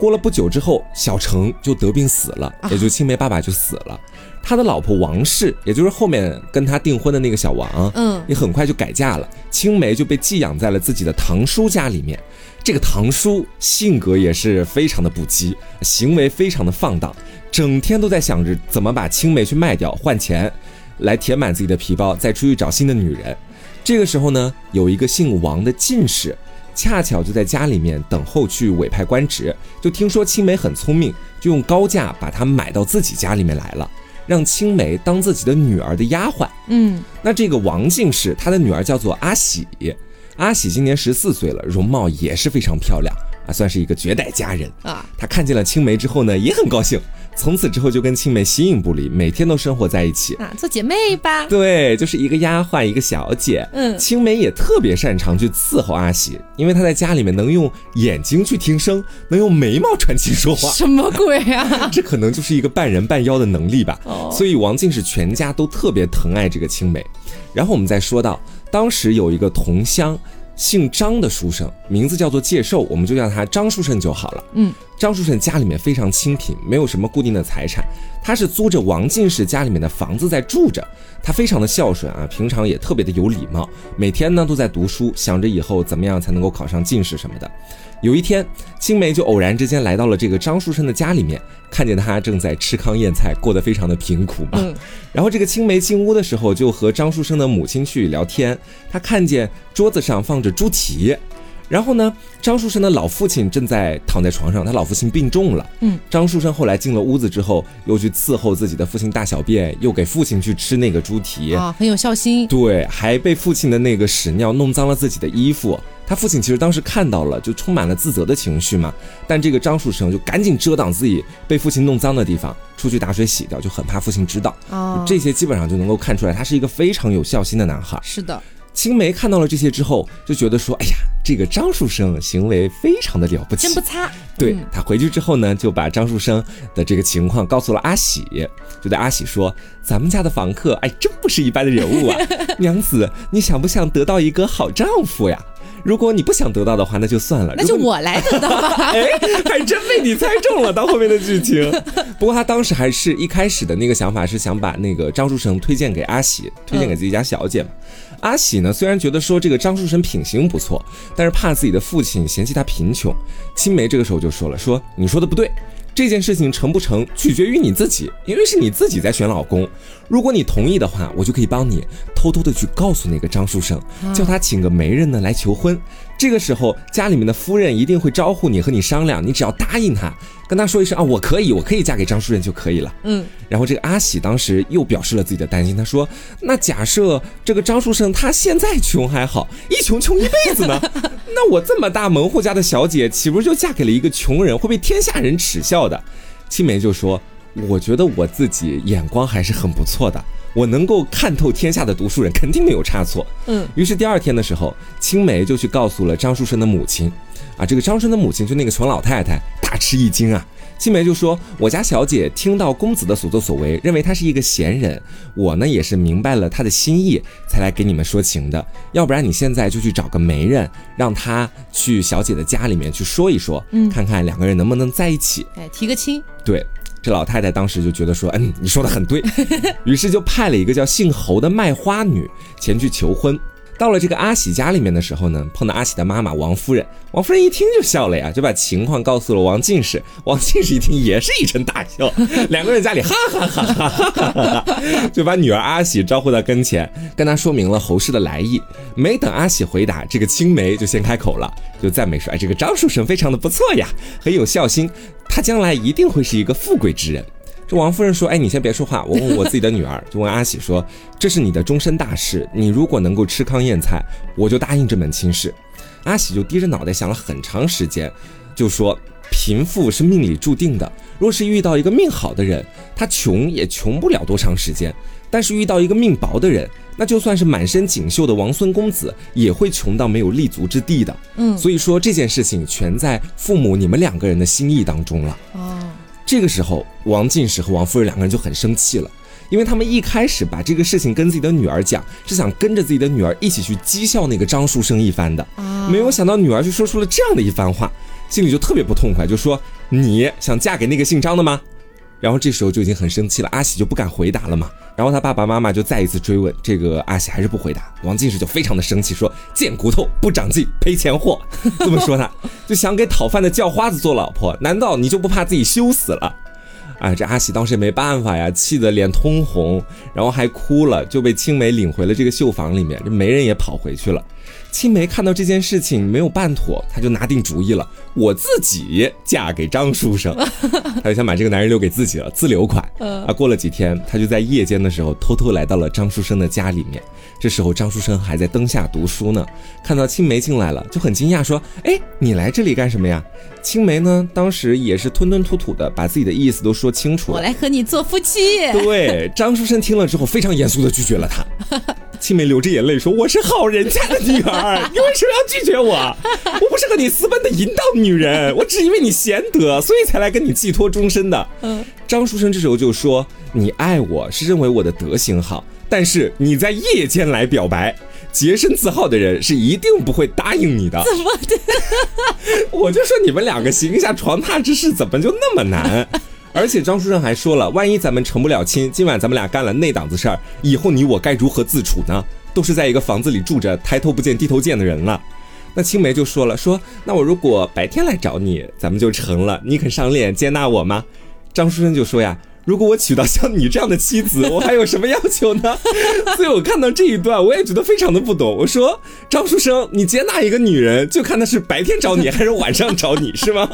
过了不久之后，小程就得病死了，也就青梅爸爸就死了。他的老婆王氏，也就是后面跟他订婚的那个小王，嗯，也很快就改嫁了。青梅就被寄养在了自己的堂叔家里面。这个堂叔性格也是非常的不羁，行为非常的放荡，整天都在想着怎么把青梅去卖掉换钱，来填满自己的皮包，再出去找新的女人。这个时候呢，有一个姓王的进士，恰巧就在家里面等候去委派官职，就听说青梅很聪明，就用高价把她买到自己家里面来了。让青梅当自己的女儿的丫鬟。嗯，那这个王进士，他的女儿叫做阿喜。阿喜今年十四岁了，容貌也是非常漂亮算是一个绝代佳人啊。他看见了青梅之后呢，也很高兴。从此之后就跟青梅形影不离，每天都生活在一起啊，做姐妹吧。对，就是一个丫鬟，一个小姐。嗯，青梅也特别擅长去伺候阿喜，因为她在家里面能用眼睛去听声，能用眉毛传情说话。什么鬼啊？这可能就是一个半人半妖的能力吧。哦，所以王进是全家都特别疼爱这个青梅。然后我们再说到，当时有一个同乡。姓张的书生，名字叫做介寿，我们就叫他张书生就好了。嗯，张书生家里面非常清贫，没有什么固定的财产，他是租着王进士家里面的房子在住着。他非常的孝顺啊，平常也特别的有礼貌，每天呢都在读书，想着以后怎么样才能够考上进士什么的。有一天，青梅就偶然之间来到了这个张树生的家里面，看见他正在吃糠咽菜，过得非常的贫苦嘛。嗯。然后这个青梅进屋的时候，就和张树生的母亲去聊天。他看见桌子上放着猪蹄，然后呢，张树生的老父亲正在躺在床上，他老父亲病重了。嗯。张树生后来进了屋子之后，又去伺候自己的父亲大小便，又给父亲去吃那个猪蹄啊，很有孝心。对，还被父亲的那个屎尿弄脏了自己的衣服。他父亲其实当时看到了，就充满了自责的情绪嘛。但这个张树生就赶紧遮挡自己被父亲弄脏的地方，出去打水洗掉，就很怕父亲知道。哦，这些基本上就能够看出来，他是一个非常有孝心的男孩。是的，青梅看到了这些之后，就觉得说：“哎呀，这个张树生行为非常的了不起，真不差。”对他回去之后呢，就把张树生的这个情况告诉了阿喜，就对阿喜说：“咱们家的房客，哎，真不是一般的人物啊！娘子，你想不想得到一个好丈夫呀？”如果你不想得到的话，那就算了。那就我来得到吧。哎，还真被你猜中了。到后面的剧情，不过他当时还是一开始的那个想法是想把那个张书成推荐给阿喜，推荐给自己家小姐嘛。阿喜呢，虽然觉得说这个张书生品行不错，但是怕自己的父亲嫌弃他贫穷。青梅这个时候就说了，说你说的不对。这件事情成不成，取决于你自己，因为是你自己在选老公。如果你同意的话，我就可以帮你偷偷的去告诉那个张书生，叫他请个媒人呢来求婚。这个时候，家里面的夫人一定会招呼你和你商量，你只要答应他。跟他说一声啊，我可以，我可以嫁给张书任就可以了。嗯，然后这个阿喜当时又表示了自己的担心，他说：“那假设这个张书生他现在穷还好，一穷穷一辈子呢？那我这么大门户家的小姐，岂不是就嫁给了一个穷人，会被天下人耻笑的？”青梅就说：“我觉得我自己眼光还是很不错的，我能够看透天下的读书人，肯定没有差错。”嗯，于是第二天的时候，青梅就去告诉了张书生的母亲。啊，这个张顺的母亲就那个穷老太太大吃一惊啊！青梅就说：“我家小姐听到公子的所作所为，认为他是一个贤人，我呢也是明白了他的心意，才来给你们说情的。要不然你现在就去找个媒人，让他去小姐的家里面去说一说，嗯，看看两个人能不能在一起，哎，提个亲。对，这老太太当时就觉得说，嗯，你说的很对，于是就派了一个叫姓侯的卖花女前去求婚。”到了这个阿喜家里面的时候呢，碰到阿喜的妈妈王夫人。王夫人一听就笑了呀，就把情况告诉了王进士。王进士一听也是一阵大笑，两个人家里哈哈哈哈哈哈，就把女儿阿喜招呼到跟前，跟他说明了侯氏的来意。没等阿喜回答，这个青梅就先开口了，就赞美说：“哎，这个张书生非常的不错呀，很有孝心，他将来一定会是一个富贵之人。”这王夫人说：“哎，你先别说话，我问我自己的女儿。”就问阿喜说：“这是你的终身大事，你如果能够吃糠咽菜，我就答应这门亲事。”阿喜就低着脑袋想了很长时间，就说：“贫富是命里注定的，若是遇到一个命好的人，他穷也穷不了多长时间；但是遇到一个命薄的人，那就算是满身锦绣的王孙公子，也会穷到没有立足之地的。”嗯，所以说这件事情全在父母你们两个人的心意当中了。哦。这个时候，王进士和王夫人两个人就很生气了，因为他们一开始把这个事情跟自己的女儿讲，是想跟着自己的女儿一起去讥笑那个张书生一番的，没有想到女儿却说出了这样的一番话，心里就特别不痛快，就说：“你想嫁给那个姓张的吗？”然后这时候就已经很生气了，阿喜就不敢回答了嘛。然后他爸爸妈妈就再一次追问，这个阿喜还是不回答。王进士就非常的生气，说：“贱骨头，不长进，赔钱货。”这么说他，就想给讨饭的叫花子做老婆，难道你就不怕自己羞死了？哎，这阿喜当时也没办法呀，气得脸通红，然后还哭了，就被青梅领回了这个绣房里面。这媒人也跑回去了。青梅看到这件事情没有办妥，她就拿定主意了，我自己嫁给张书生，她就想把这个男人留给自己了，自留款。啊，过了几天，她就在夜间的时候偷偷来到了张书生的家里面。这时候张书生还在灯下读书呢，看到青梅进来了，就很惊讶，说：“哎，你来这里干什么呀？”青梅呢，当时也是吞吞吐吐的，把自己的意思都说清楚了。我来和你做夫妻。对，张书生听了之后，非常严肃的拒绝了他。青梅流着眼泪说：“我是好人家的女儿，你为什么要拒绝我？我不是和你私奔的淫荡女人，我只因为你贤德，所以才来跟你寄托终身的。”嗯，张书生这时候就说：“你爱我是认为我的德行好，但是你在夜间来表白，洁身自好的人是一定不会答应你的。”怎么的？我就说你们两个行一下床榻之事，怎么就那么难？而且张书生还说了，万一咱们成不了亲，今晚咱们俩干了那档子事儿，以后你我该如何自处呢？都是在一个房子里住着，抬头不见低头见的人了。那青梅就说了，说那我如果白天来找你，咱们就成了，你肯上脸接纳我吗？张书生就说呀，如果我娶到像你这样的妻子，我还有什么要求呢？所以我看到这一段，我也觉得非常的不懂。我说张书生，你接纳一个女人，就看她是白天找你还是晚上找你，是吗？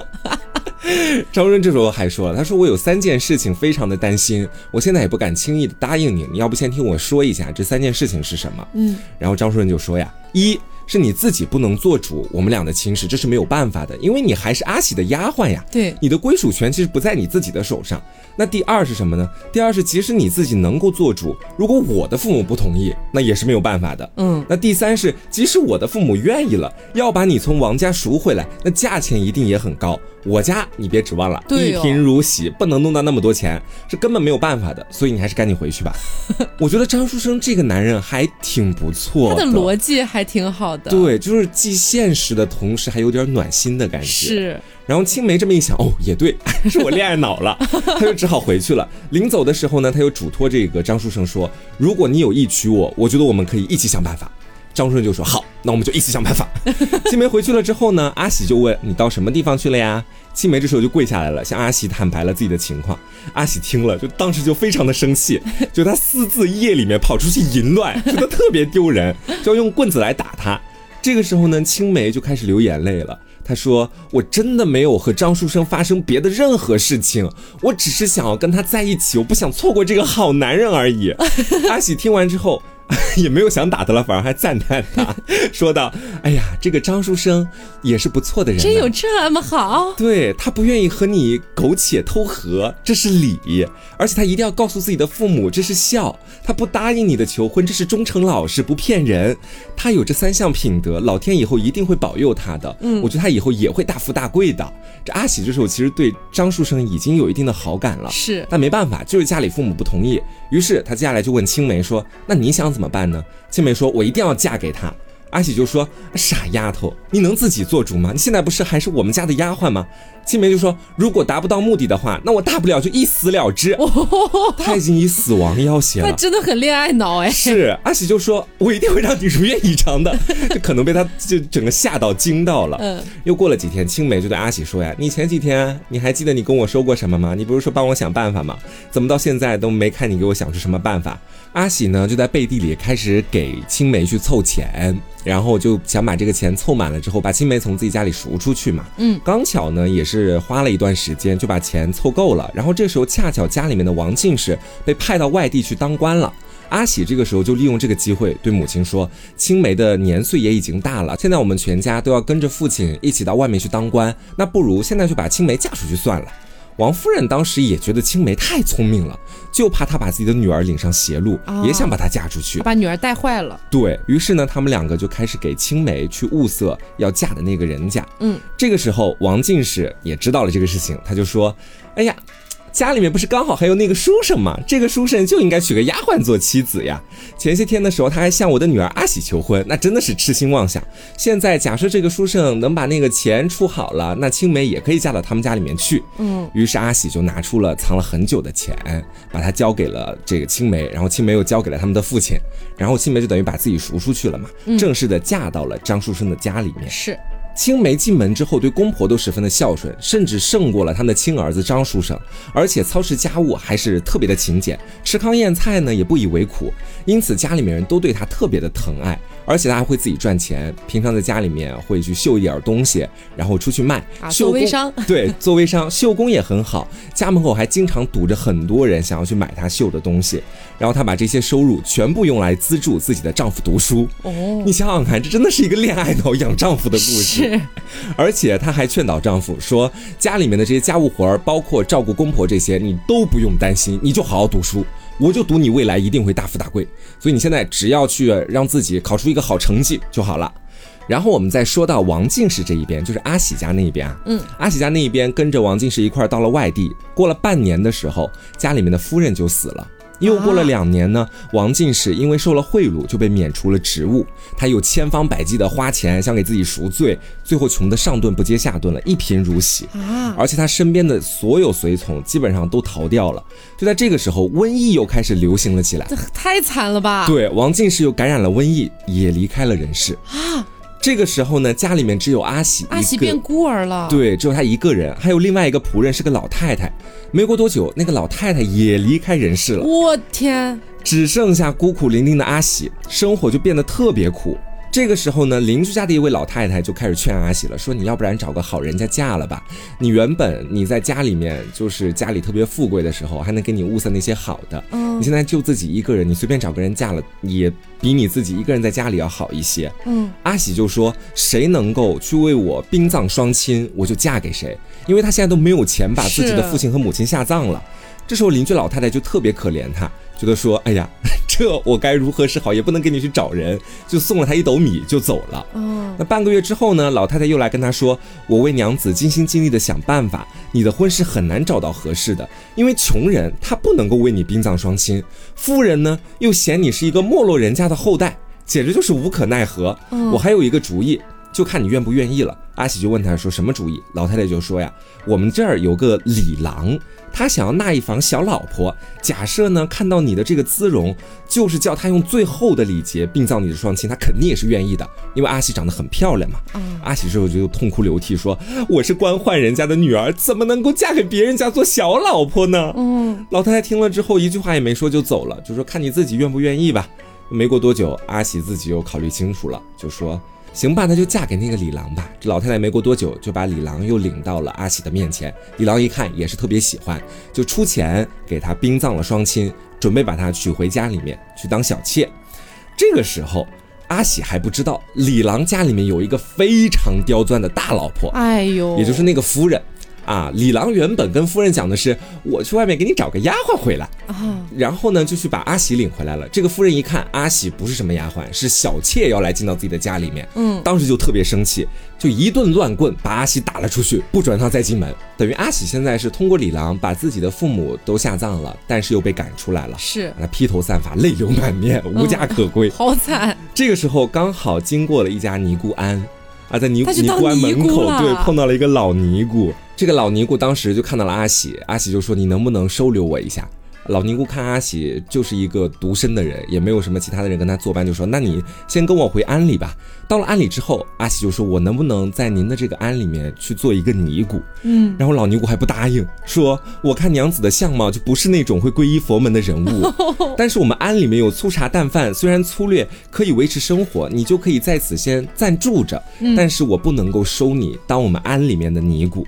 张润这时候还说了，他说我有三件事情非常的担心，我现在也不敢轻易的答应你，你要不先听我说一下这三件事情是什么？嗯，然后张书润就说呀，一是你自己不能做主我们俩的亲事，这是没有办法的，因为你还是阿喜的丫鬟呀，对，你的归属权其实不在你自己的手上。那第二是什么呢？第二是即使你自己能够做主，如果我的父母不同意，那也是没有办法的。嗯，那第三是即使我的父母愿意了，要把你从王家赎回来，那价钱一定也很高。我家你别指望了，一贫如洗，不能弄到那么多钱，是根本没有办法的。所以你还是赶紧回去吧。我觉得张书生这个男人还挺不错，他的逻辑还挺好的。对，就是既现实的同时还有点暖心的感觉。是。然后青梅这么一想，哦，也对，是我恋爱脑了，他就只好回去了。临走的时候呢，他又嘱托这个张书生说：“如果你有意娶我，我觉得我们可以一起想办法。”张顺就说：“好，那我们就一起想办法。”青梅回去了之后呢，阿喜就问：“你到什么地方去了呀？”青梅这时候就跪下来了，向阿喜坦白了自己的情况。阿喜听了，就当时就非常的生气，就他私自夜里面跑出去淫乱，觉得特别丢人，就要用棍子来打他。这个时候呢，青梅就开始流眼泪了。他说：“我真的没有和张书生发生别的任何事情，我只是想要跟他在一起，我不想错过这个好男人而已。”阿喜听完之后。也没有想打他了，反而还赞叹他，说道：“哎呀，这个张书生也是不错的人，真有这么好？对他不愿意和你苟且偷和，这是礼；而且他一定要告诉自己的父母，这是孝。他不答应你的求婚，这是忠诚老实，不骗人。他有这三项品德，老天以后一定会保佑他的。嗯，我觉得他以后也会大富大贵的。这阿喜这时候其实对张书生已经有一定的好感了，是，但没办法，就是家里父母不同意。于是他接下来就问青梅说：‘那你想？’怎么办呢？青梅说：“我一定要嫁给他。”阿喜就说：“傻丫头，你能自己做主吗？你现在不是还是我们家的丫鬟吗？”青梅就说：“如果达不到目的的话，那我大不了就一死了之。”他已经以死亡要挟了，他真的很恋爱脑哎。是阿喜就说：“我一定会让你如愿以偿的。”就可能被他就整个吓到惊到了。嗯。又过了几天，青梅就对阿喜说：“呀，你前几天你还记得你跟我说过什么吗？你不是说帮我想办法吗？怎么到现在都没看你给我想出什么办法？”阿喜呢就在背地里开始给青梅去凑钱，然后就想把这个钱凑满了之后，把青梅从自己家里赎出去嘛。嗯。刚巧呢也是。是花了一段时间就把钱凑够了，然后这时候恰巧家里面的王进士被派到外地去当官了。阿喜这个时候就利用这个机会对母亲说：“青梅的年岁也已经大了，现在我们全家都要跟着父亲一起到外面去当官，那不如现在就把青梅嫁出去算了。”王夫人当时也觉得青梅太聪明了，就怕她把自己的女儿领上邪路，也想把她嫁出去，把女儿带坏了。对于是呢，他们两个就开始给青梅去物色要嫁的那个人家。嗯，这个时候王进士也知道了这个事情，他就说：“哎呀。”家里面不是刚好还有那个书生吗？这个书生就应该娶个丫鬟做妻子呀。前些天的时候，他还向我的女儿阿喜求婚，那真的是痴心妄想。现在假设这个书生能把那个钱出好了，那青梅也可以嫁到他们家里面去。嗯，于是阿喜就拿出了藏了很久的钱，把它交给了这个青梅，然后青梅又交给了他们的父亲，然后青梅就等于把自己赎出去了嘛，正式的嫁到了张书生的家里面。是。青梅进门之后，对公婆都十分的孝顺，甚至胜过了他的亲儿子张书生，而且操持家务还是特别的勤俭，吃糠咽菜呢也不以为苦，因此家里面人都对他特别的疼爱。而且他还会自己赚钱，平常在家里面会去绣一点东西，然后出去卖。啊，做微商。对，做微商，绣工也很好。家门口还经常堵着很多人想要去买他绣的东西。然后她把这些收入全部用来资助自己的丈夫读书。哦，你想想看，这真的是一个恋爱脑养丈夫的故事。是。而且她还劝导丈夫说，家里面的这些家务活儿，包括照顾公婆这些，你都不用担心，你就好好读书。我就赌你未来一定会大富大贵，所以你现在只要去让自己考出一个好成绩就好了。然后我们再说到王进士这一边，就是阿喜家那一边啊，嗯，阿喜家那一边跟着王进士一块儿到了外地，过了半年的时候，家里面的夫人就死了。又过了两年呢，王进士因为受了贿赂就被免除了职务，他又千方百计的花钱想给自己赎罪，最后穷得上顿不接下顿了，一贫如洗啊！而且他身边的所有随从基本上都逃掉了。就在这个时候，瘟疫又开始流行了起来，这太惨了吧？对，王进士又感染了瘟疫，也离开了人世啊。这个时候呢，家里面只有阿喜，阿喜变孤儿了。对，只有他一个人，还有另外一个仆人是个老太太。没过多久，那个老太太也离开人世了。我天，只剩下孤苦伶仃的阿喜，生活就变得特别苦。这个时候呢，邻居家的一位老太太就开始劝阿喜了，说：“你要不然找个好人家嫁了吧？你原本你在家里面就是家里特别富贵的时候，还能给你物色那些好的。嗯，你现在就自己一个人，你随便找个人嫁了，也比你自己一个人在家里要好一些。”嗯，阿喜就说：“谁能够去为我殡葬双亲，我就嫁给谁，因为他现在都没有钱把自己的父亲和母亲下葬了。”这时候邻居老太太就特别可怜他。觉得说，哎呀，这我该如何是好？也不能给你去找人，就送了他一斗米就走了。哦，那半个月之后呢，老太太又来跟他说，我为娘子尽心尽力的想办法，你的婚事很难找到合适的，因为穷人他不能够为你殡葬双亲，富人呢又嫌你是一个没落人家的后代，简直就是无可奈何。我还有一个主意，就看你愿不愿意了。阿喜就问他说什么主意？老太太就说呀，我们这儿有个李郎。他想要纳一房小老婆，假设呢看到你的这个姿容，就是叫他用最后的礼节殡葬你的双亲，他肯定也是愿意的，因为阿喜长得很漂亮嘛。阿喜之后就痛哭流涕说：“我是官宦人家的女儿，怎么能够嫁给别人家做小老婆呢？”嗯，老太太听了之后一句话也没说就走了，就说看你自己愿不愿意吧。没过多久，阿喜自己又考虑清楚了，就说。行吧，那就嫁给那个李郎吧。这老太太没过多久就把李郎又领到了阿喜的面前。李郎一看也是特别喜欢，就出钱给他殡葬了双亲，准备把他娶回家里面去当小妾。这个时候，阿喜还不知道李郎家里面有一个非常刁钻的大老婆，哎呦，也就是那个夫人。啊，李郎原本跟夫人讲的是，我去外面给你找个丫鬟回来啊，然后呢就去把阿喜领回来了。这个夫人一看阿喜不是什么丫鬟，是小妾要来进到自己的家里面，嗯，当时就特别生气，就一顿乱棍把阿喜打了出去，不准他再进门。等于阿喜现在是通过李郎把自己的父母都下葬了，但是又被赶出来了，是他披头散发，泪流满面，无家可归，好惨。这个时候刚好经过了一家尼姑庵。啊，在尼尼姑庵门口，对，碰到了一个老尼姑。这个老尼姑当时就看到了阿喜，阿喜就说：“你能不能收留我一下？”老尼姑看阿喜就是一个独身的人，也没有什么其他的人跟他作伴，就说：“那你先跟我回庵里吧。”到了庵里之后，阿喜就说：“我能不能在您的这个庵里面去做一个尼姑？”嗯，然后老尼姑还不答应，说：“我看娘子的相貌就不是那种会皈依佛门的人物，但是我们庵里面有粗茶淡饭，虽然粗略，可以维持生活，你就可以在此先暂住着，但是我不能够收你当我们庵里面的尼姑。”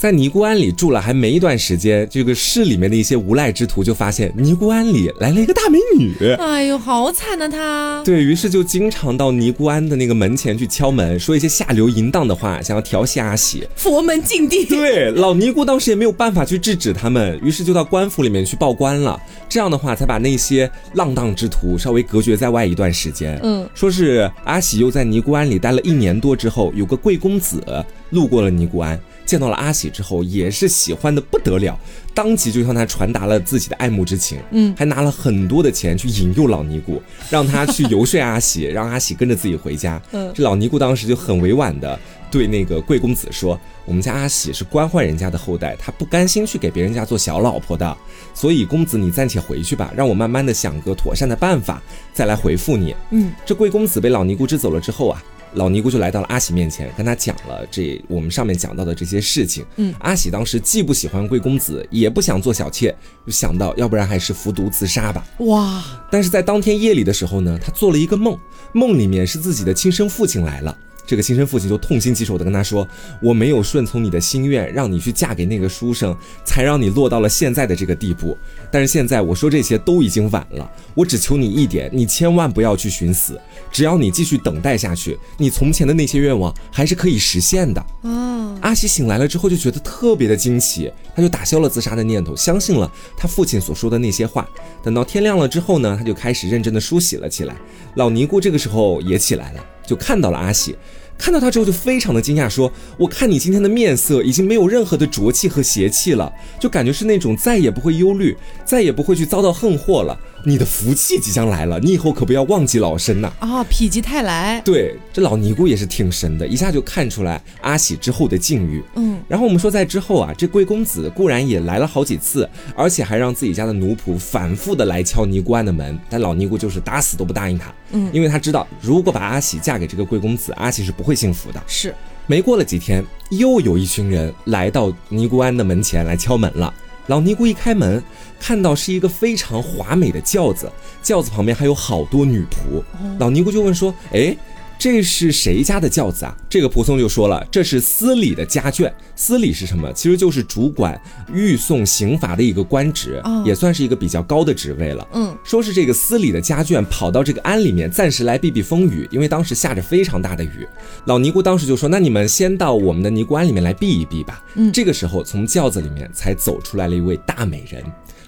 在尼姑庵里住了还没一段时间，这个市里面的一些无赖之徒就发现尼姑庵里来了一个大美女。哎呦，好惨呐！他对于是就经常到尼姑庵的那个门前去敲门，说一些下流淫荡的话，想要调戏阿喜。佛门禁地。对，老尼姑当时也没有办法去制止他们，于是就到官府里面去报官了。这样的话，才把那些浪荡之徒稍微隔绝在外一段时间。嗯，说是阿喜又在尼姑庵里待了一年多之后，有个贵公子路过了尼姑庵。见到了阿喜之后，也是喜欢的不得了，当即就向他传达了自己的爱慕之情，嗯，还拿了很多的钱去引诱老尼姑，让他去游说阿喜，让阿喜跟着自己回家。嗯，这老尼姑当时就很委婉的对那个贵公子说：“我们家阿喜是官宦人家的后代，他不甘心去给别人家做小老婆的，所以公子你暂且回去吧，让我慢慢的想个妥善的办法再来回复你。”嗯，这贵公子被老尼姑支走了之后啊。老尼姑就来到了阿喜面前，跟他讲了这我们上面讲到的这些事情。嗯，阿喜当时既不喜欢贵公子，也不想做小妾，就想到要不然还是服毒自杀吧。哇！但是在当天夜里的时候呢，他做了一个梦，梦里面是自己的亲生父亲来了。这个亲生父亲就痛心疾首的跟他说：“我没有顺从你的心愿，让你去嫁给那个书生，才让你落到了现在的这个地步。但是现在我说这些都已经晚了，我只求你一点，你千万不要去寻死。只要你继续等待下去，你从前的那些愿望还是可以实现的。”哦，阿喜醒来了之后就觉得特别的惊奇，他就打消了自杀的念头，相信了他父亲所说的那些话。等到天亮了之后呢，他就开始认真的梳洗了起来。老尼姑这个时候也起来了，就看到了阿喜。看到他之后就非常的惊讶，说：“我看你今天的面色已经没有任何的浊气和邪气了，就感觉是那种再也不会忧虑，再也不会去遭到横祸了。”你的福气即将来了，你以后可不要忘记老身呐！啊，否极泰来。对，这老尼姑也是挺神的，一下就看出来阿喜之后的境遇。嗯，然后我们说在之后啊，这贵公子固然也来了好几次，而且还让自己家的奴仆反复的来敲尼姑庵的门，但老尼姑就是打死都不答应他。嗯，因为他知道如果把阿喜嫁给这个贵公子，阿喜是不会幸福的。是，没过了几天，又有一群人来到尼姑庵的门前来敲门了。老尼姑一开门，看到是一个非常华美的轿子，轿子旁边还有好多女仆。老尼姑就问说：“哎。”这是谁家的轿子啊？这个仆从就说了，这是司礼的家眷。司礼是什么？其实就是主管御送刑罚的一个官职，也算是一个比较高的职位了。嗯，说是这个司礼的家眷跑到这个庵里面，暂时来避避风雨，因为当时下着非常大的雨。老尼姑当时就说：“那你们先到我们的尼姑庵里面来避一避吧。”嗯，这个时候从轿子里面才走出来了一位大美人，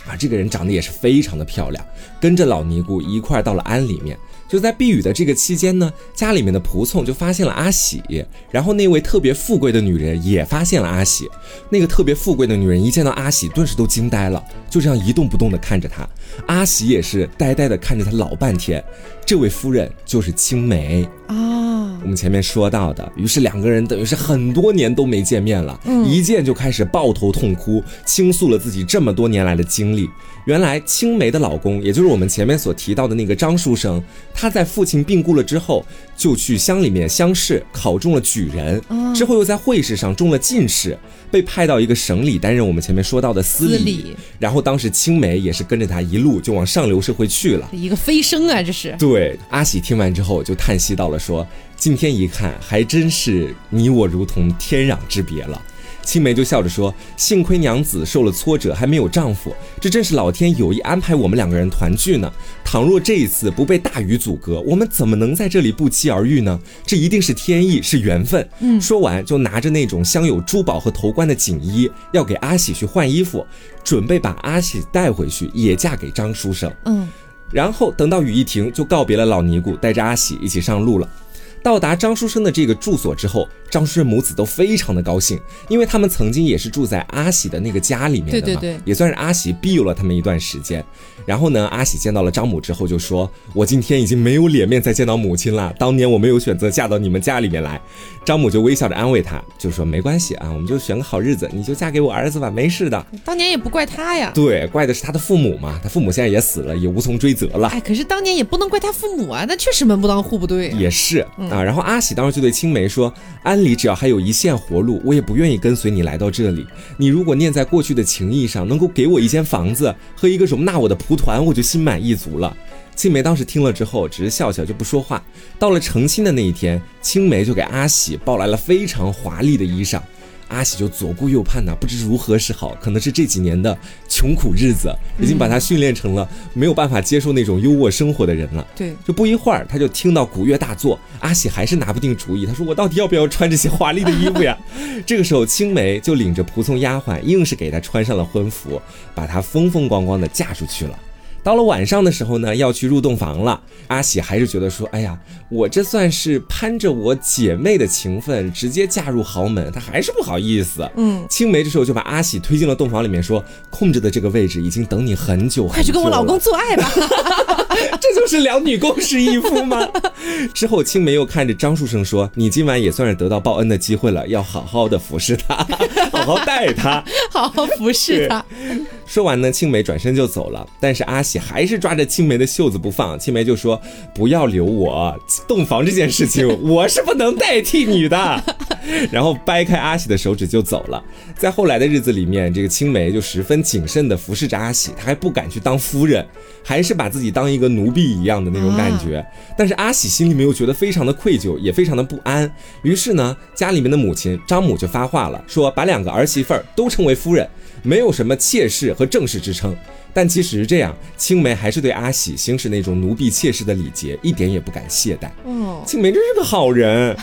啊，这个人长得也是非常的漂亮，跟着老尼姑一块到了庵里面。就在避雨的这个期间呢，家里面的仆从就发现了阿喜，然后那位特别富贵的女人也发现了阿喜。那个特别富贵的女人一见到阿喜，顿时都惊呆了，就这样一动不动的看着他。阿喜也是呆呆的看着他老半天。这位夫人就是青梅啊，们前面说到的。于是两个人等于是很多年都没见面了，一见就开始抱头痛哭，倾诉了自己这么多年来的经历。原来青梅的老公，也就是我们前面所提到的那个张书生，他在父亲病故了之后，就去乡里面乡试，考中了举人，之后又在会试上中了进士，被派到一个省里担任我们前面说到的司礼。然后当时青梅也是跟着他一路就往上流社会去了，一个飞升啊，这是。对，阿喜听完之后就叹息到了，说今天一看，还真是你我如同天壤之别了。青梅就笑着说：“幸亏娘子受了挫折，还没有丈夫，这正是老天有意安排我们两个人团聚呢。倘若这一次不被大雨阻隔，我们怎么能在这里不期而遇呢？这一定是天意，是缘分。”嗯，说完就拿着那种镶有珠宝和头冠的锦衣，要给阿喜去换衣服，准备把阿喜带回去，也嫁给张书生。嗯，然后等到雨一停，就告别了老尼姑，带着阿喜一起上路了。到达张书生的这个住所之后，张书生母子都非常的高兴，因为他们曾经也是住在阿喜的那个家里面的嘛，也算是阿喜庇佑了他们一段时间。然后呢，阿喜见到了张母之后就说：“我今天已经没有脸面再见到母亲了。当年我没有选择嫁到你们家里面来。”张母就微笑着安慰他，就说：“没关系啊，我们就选个好日子，你就嫁给我儿子吧，没事的。”当年也不怪他呀，对，怪的是他的父母嘛，他父母现在也死了，也无从追责了。哎，可是当年也不能怪他父母啊，那确实门不当户不对。也是。啊，然后阿喜当时就对青梅说：“安里只要还有一线活路，我也不愿意跟随你来到这里。你如果念在过去的情谊上，能够给我一间房子和一个容纳我的蒲团，我就心满意足了。”青梅当时听了之后，只是笑笑就不说话。到了成亲的那一天，青梅就给阿喜抱来了非常华丽的衣裳。阿喜就左顾右盼呐，不知如何是好。可能是这几年的穷苦日子，已经把他训练成了没有办法接受那种优渥生活的人了。对，就不一会儿，他就听到鼓乐大作，阿喜还是拿不定主意。他说：“我到底要不要穿这些华丽的衣服呀？” 这个时候，青梅就领着仆从丫鬟，硬是给他穿上了婚服，把他风风光光的嫁出去了。到了晚上的时候呢，要去入洞房了。阿喜还是觉得说，哎呀，我这算是攀着我姐妹的情分，直接嫁入豪门，她还是不好意思。嗯，青梅这时候就把阿喜推进了洞房里面，说，空着的这个位置已经等你很久了，快去跟我老公做爱吧。这就是两女共侍一夫吗？之后青梅又看着张树生说，你今晚也算是得到报恩的机会了，要好好的服侍他，好好待他，好好服侍他。说完呢，青梅转身就走了，但是阿喜还是抓着青梅的袖子不放。青梅就说：“不要留我，洞房这件事情我是不能代替你的。”然后掰开阿喜的手指就走了。在后来的日子里面，这个青梅就十分谨慎地服侍着阿喜，她还不敢去当夫人，还是把自己当一个奴婢一样的那种感觉。但是阿喜心里面又觉得非常的愧疚，也非常的不安。于是呢，家里面的母亲张母就发话了，说把两个儿媳妇儿都称为夫人，没有什么妾室和正室之称。但即使是这样，青梅还是对阿喜行使那种奴婢妾室的礼节，一点也不敢懈怠。嗯，青梅真是个好人。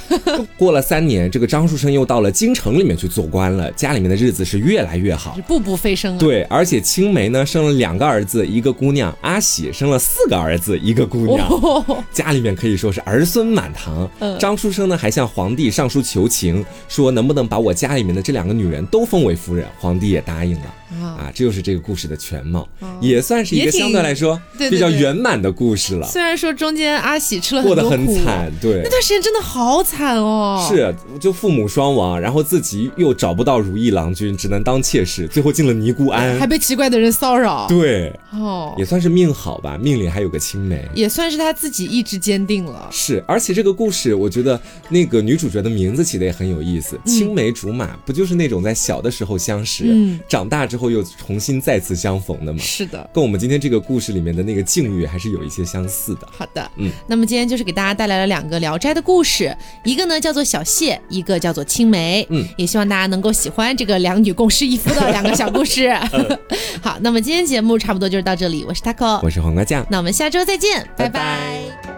过了三年，这个张书生又到了京城里面去做官了，家里面的日子是越来越好，步步飞升啊。对，而且青梅呢生了两个儿子，一个姑娘；阿喜生了四个儿子，一个姑娘。家里面可以说是儿孙满堂。张书生呢还向皇帝上书求情，说能不能把我家里面的这两个女人都封为夫人？皇帝也答应了。啊，这就是这个故事的全貌，也算是一个相对来说比较圆满的故事了。虽然说中间阿喜吃了过得很惨，对，那段时间真的好惨哦。是，就父母双亡，然后自己又找不到如意郎君，只能当妾室，最后进了尼姑庵，还被奇怪的人骚扰。对，哦，也算是命好吧，命里还有个青梅，也算是他自己意志坚定了。是，而且这个故事，我觉得那个女主角的名字起的也很有意思，青梅竹马，不就是那种在小的时候相识，长大之后。又重新再次相逢的嘛？是的，跟我们今天这个故事里面的那个境遇还是有一些相似的。好的，嗯，那么今天就是给大家带来了两个《聊斋》的故事，一个呢叫做小谢，一个叫做青梅。嗯，也希望大家能够喜欢这个两女共侍一夫的两个小故事。好，那么今天节目差不多就是到这里，我是 taco，我是黄瓜酱，那我们下周再见，拜拜。